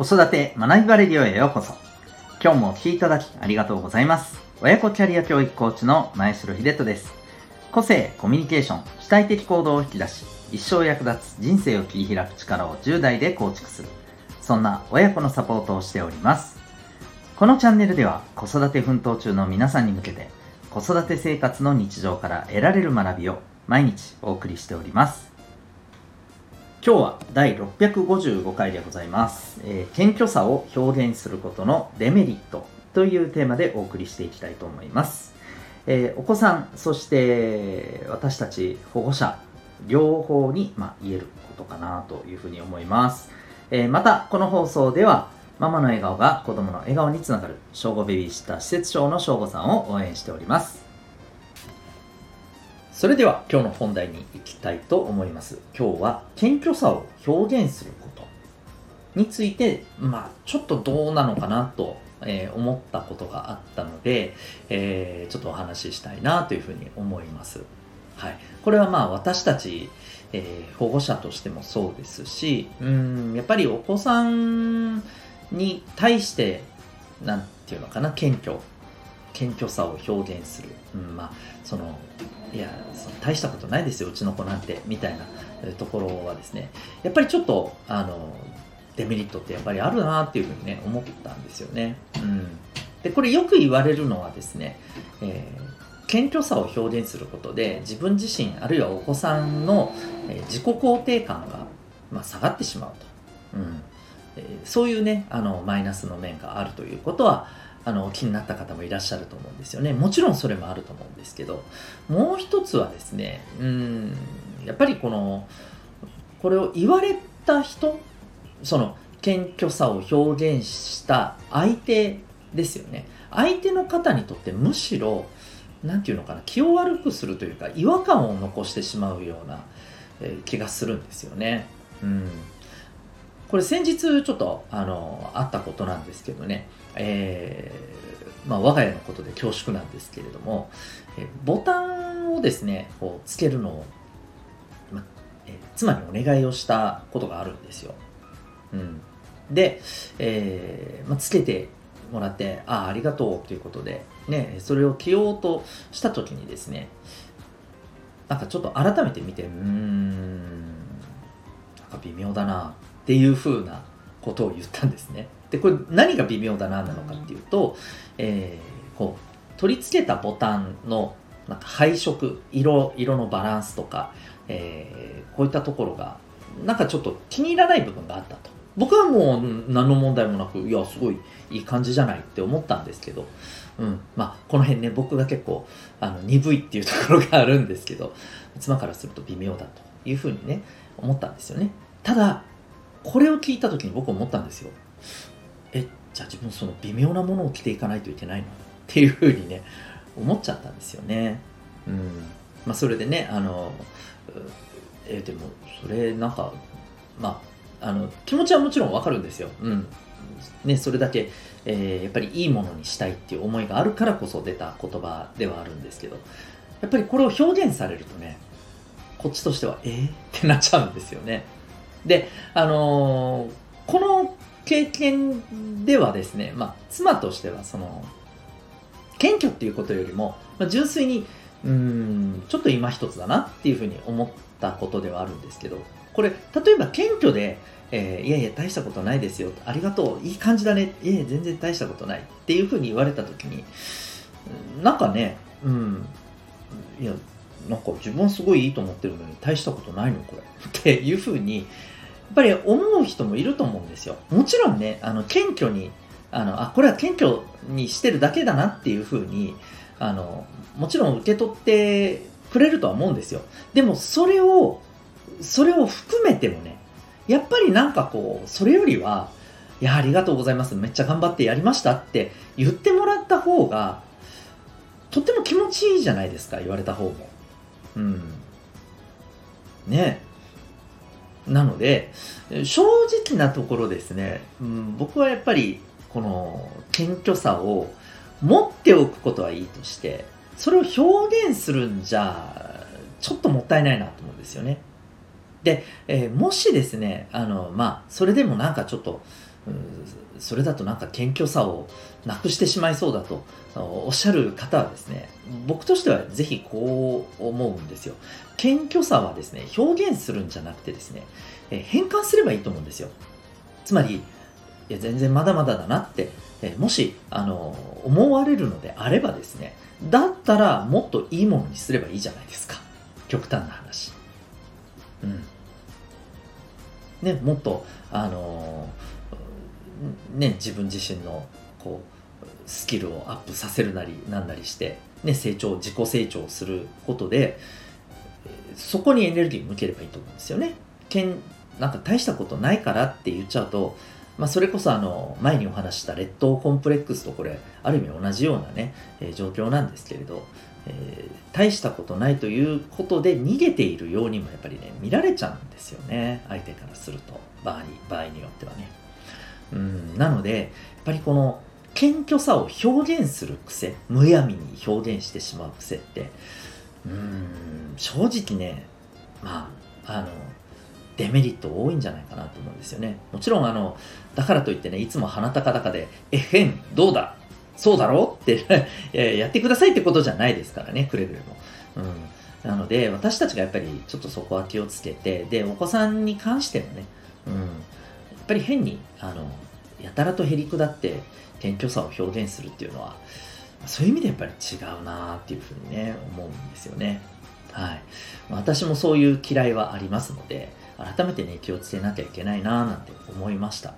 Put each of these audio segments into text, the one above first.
子育て学びバレディオへようこそ。今日もお聴きいただきありがとうございます。親子キャリア教育コーチの前城秀人です。個性、コミュニケーション、主体的行動を引き出し、一生役立つ人生を切り開く力を10代で構築する。そんな親子のサポートをしております。このチャンネルでは子育て奮闘中の皆さんに向けて子育て生活の日常から得られる学びを毎日お送りしております。今日は第655回でございます、えー、謙虚さを表現することのデメリットというテーマでお送りしていきたいと思います、えー、お子さんそして私たち保護者両方に、まあ、言えることかなというふうに思います、えー、またこの放送ではママの笑顔が子供の笑顔につながる正午ベビーシッター施設長の正午さんを応援しております。それでは今日の本題に行きたいと思います。今日は謙虚さを表現することについて、まあ、ちょっとどうなのかなと、えー、思ったことがあったので、えー、ちょっとお話ししたいなというふうに思います。はい。これはまあ私たち、えー、保護者としてもそうですし、うん、やっぱりお子さんに対して、なんていうのかな、謙虚謙虚さを表現する、うん、まあそのいやその大したことないですようちの子なんてみたいなところはですね。やっぱりちょっとあのデメリットってやっぱりあるなっていうふうにね思ったんですよね、うん、でこれよく言われるのはですね、えー、謙虚さを表現することで自分自身あるいはお子さんの、え自己肯定感が、まあ、下がってしまうと、うん。えー、そういうねあのマイナスの面があるということはあの気になった方もいらっしゃると思うんですよね。もちろんそれもあると思うんですけどもう一つはですねうんやっぱりこのこれを言われた人その謙虚さを表現した相手ですよね。相手の方にとってむしろ何て言うのかな気を悪くするというか違和感を残してしまうような、え、気がするんですよね。うん。これ先日ちょっとあのあったことなんですけどね。えー、まあ、我が家のことで恐縮なんですけれども、えボタンをですねこうつけるのを、まえ妻にお願いをしたことがあるんですよ。うん、で、えー、まあ、つけてもらってああありがとうということで、ね、それを着ようとした時にですねなんかちょっと改めて見てうーんなんか微妙だな。っていう風なことを言ったんですね。でこれ何が微妙だななのかっていうと、えー、こう取り付けたボタンのなんか配色色色のバランスとか、えー、こういったところがなんかちょっと気に入らない部分があったと僕はもう何の問題もなくいやすごいいい感じじゃないって思ったんですけど、うんまあ、この辺ね僕が結構あの鈍いっていうところがあるんですけど妻からすると微妙だというふうにね思ったんですよねただこれを聞いた時に僕思ったんですよえじゃあ自分その微妙なものを着ていかないといけないの？っていうふうにね思っちゃったんですよね。うんまあ、それでねあのえでもそれなんかまああの気持ちはもちろんわかるんですよ。うんね、それだけ、えー、やっぱりいいものにしたいっていう思いがあるからこそ出た言葉ではあるんですけどやっぱりこれを表現されるとねこっちとしてはえー、ってなっちゃうんですよね。であのー、この経験ではですね、まあ、妻としてはその謙虚っていうことよりも、まあ、純粋にうんちょっと今一つだなっていうふうに思ったことではあるんですけどこれ例えば謙虚で、えー、いやいや大したことないですよありがとういい感じだねいやいや全然大したことないっていうふうに言われた時になんかねうんいやなんか自分すごいいいと思ってるのに大したことないのこれ っていうふうにやっぱり思う人もいると思うんですよ。もちろんね、あの、謙虚に、あの、あ、これは謙虚にしてるだけだなっていうふうに、あの、もちろん受け取ってくれるとは思うんですよ。でも、それを、それを含めてもね、やっぱりなんかこう、それよりは、いや、ありがとうございます。めっちゃ頑張ってやりましたって言ってもらった方が、とっても気持ちいいじゃないですか、言われた方も。うん。ねなので、正直なところですね、うん、僕はやっぱり、この謙虚さを持っておくことはいいとして、それを表現するんじゃ、ちょっともったいないなと思うんですよね。で、えー、もしですね、あの、まあ、それでもなんかちょっと、うんそれだとなんか謙虚さをなくしてしまいそうだとおっしゃる方はですね僕としてはぜひこう思うんですよ。謙虚さはですね表現するんじゃなくてですね変換すればいいと思うんですよ。つまりいや全然まだまだだなってもしあの思われるのであればですねだったらもっといいものにすればいいじゃないですか。極端な話。うん。ねもっとあのね自分自身のこうスキルをアップさせるなりなんなりして、ね、成長自己成長することでそこにエネルギー向ければいいと思うんですよね。けんなんか大したことないからって言っちゃうと、まあ、それこそあの前にお話した劣等コンプレックスとこれある意味同じようなね、えー、状況なんですけれど、えー、大したことないということで逃げているようにもやっぱりね見られちゃうんですよね。相手からすると。場合に場合によってはね。なのでやっぱりこの謙虚さを表現する癖むやみに表現してしまう癖ってうん正直ねまああのデメリット多いんじゃないかなと思うんですよねもちろんあのだからといってねいつも鼻高々で「えへんどうだそうだろ？う?」って やってくださいってことじゃないですからねくれぐれも。うん、なので私たちがやっぱりちょっとそこは気をつけてでお子さんに関してもね、うん、やっぱり変にあのやたらとへりくだって謙虚さを表現するっていうのはそういう意味でやっぱり違うなっていうふうにね思うんですよね。はい、私もそういう嫌いはありますので改めてね気をつけなきゃいけないななんて思いました。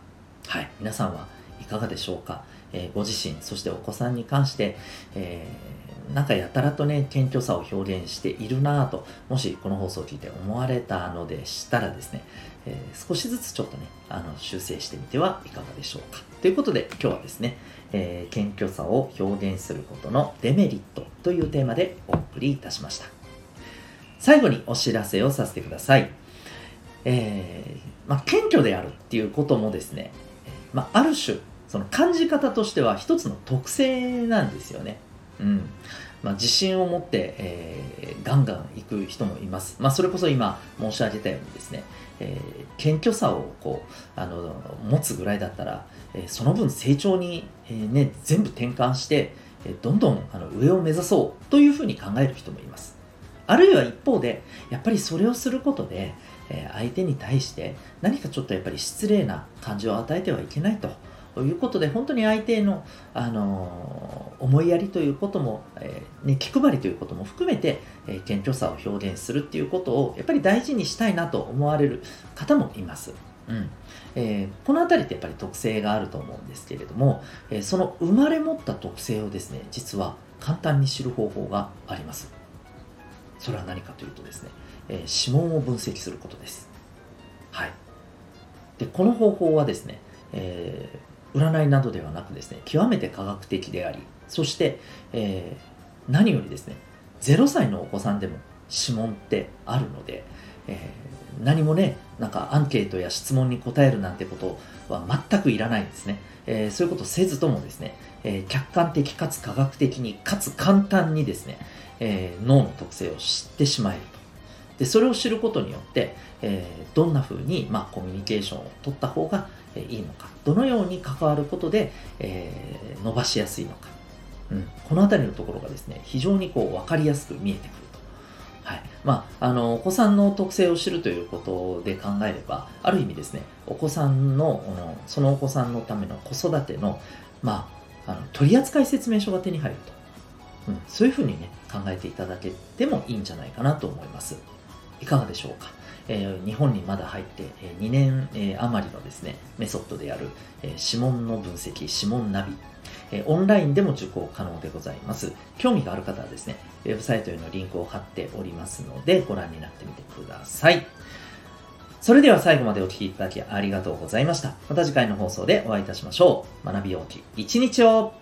はい、皆さんはいかがでしょうか、えー、ご自身そしてお子さんに関して、えー、なんかやたらとね謙虚さを表現しているなぁともしこの放送を聞いて思われたのでしたらですね、えー、少しずつちょっとねあの修正してみてはいかがでしょうか。ということで今日はですね、えー、謙虚さを表現することのデメリットというテーマでお送りいたしました。最後にお知らせをさせてください。えー、まあ、謙虚であるっていうこともですね、まあ、ある種その感じ方としては一つの特性なんですよね。うんまあ、自信を持って、えー、ガンガン行く人もいます。まあ、それこそ今申し上げたようにですね、えー、謙虚さをこうあの持つぐらいだったら、えー、その分成長に、えー、ね、全部転換して、えー、どんどんあの上を目指そうというふうに考える人もいます。あるいは一方で、やっぱりそれをすることで、え相手に対して何かちょっとやっぱり失礼な感じを与えてはいけないと。ということで本当に相手の、あの思いやりということも、えー、ね、気配りということも含めて、えー、謙虚さを表現するっていうことをやっぱり大事にしたいなと思われる方もいます。うんえー、この辺りってやっぱり特性があると思うんですけれども、えー、その生まれ持った特性をですね実は簡単に知る方法がありますそれは何かというとですねえー、指紋を分析することです。はい。で、この方法はですね、えー、占いなどではなくですね、極めて科学的であり、そして、えー、何よりですね、0歳のお子さんでも指紋ってあるので、えー、何もね、なんかアンケートや質問に答えるなんてことは全くいらないんですね。えー、そういうことせずともですね、え、客観的かつ科学的にかつ簡単にですね、え、脳の特性を知ってしまえると。でそれを知ることによって、えー、どんな風に、まあ、コミュニケーションを取った方がいいのかどのように関わることで、えー、伸ばしやすいのか、うん、この辺りのところがですね非常にこう分かりやすく見えてくると。はい。まあ、あのお子さんの特性を知るということで考えればある意味ですねお子さんのそのお子さんのための子育ての,、まあ、あの取扱説明書が手に入ると、うん、そういうふうにね考えていただけてもいいんじゃないかなと思います。いかがでしょうか？えー、日本にまだ入って、え、2年、え、余りのですね、メソッドである、え指紋の分析、指紋ナビ、えオンラインでも受講可能でございます。興味がある方はですね、ウェブサイトへのリンクを貼っておりますので、ご覧になってみてください。それでは最後までお聴きいただきありがとうございました。また次回の放送でお会いいたしましょう。学びようき一日を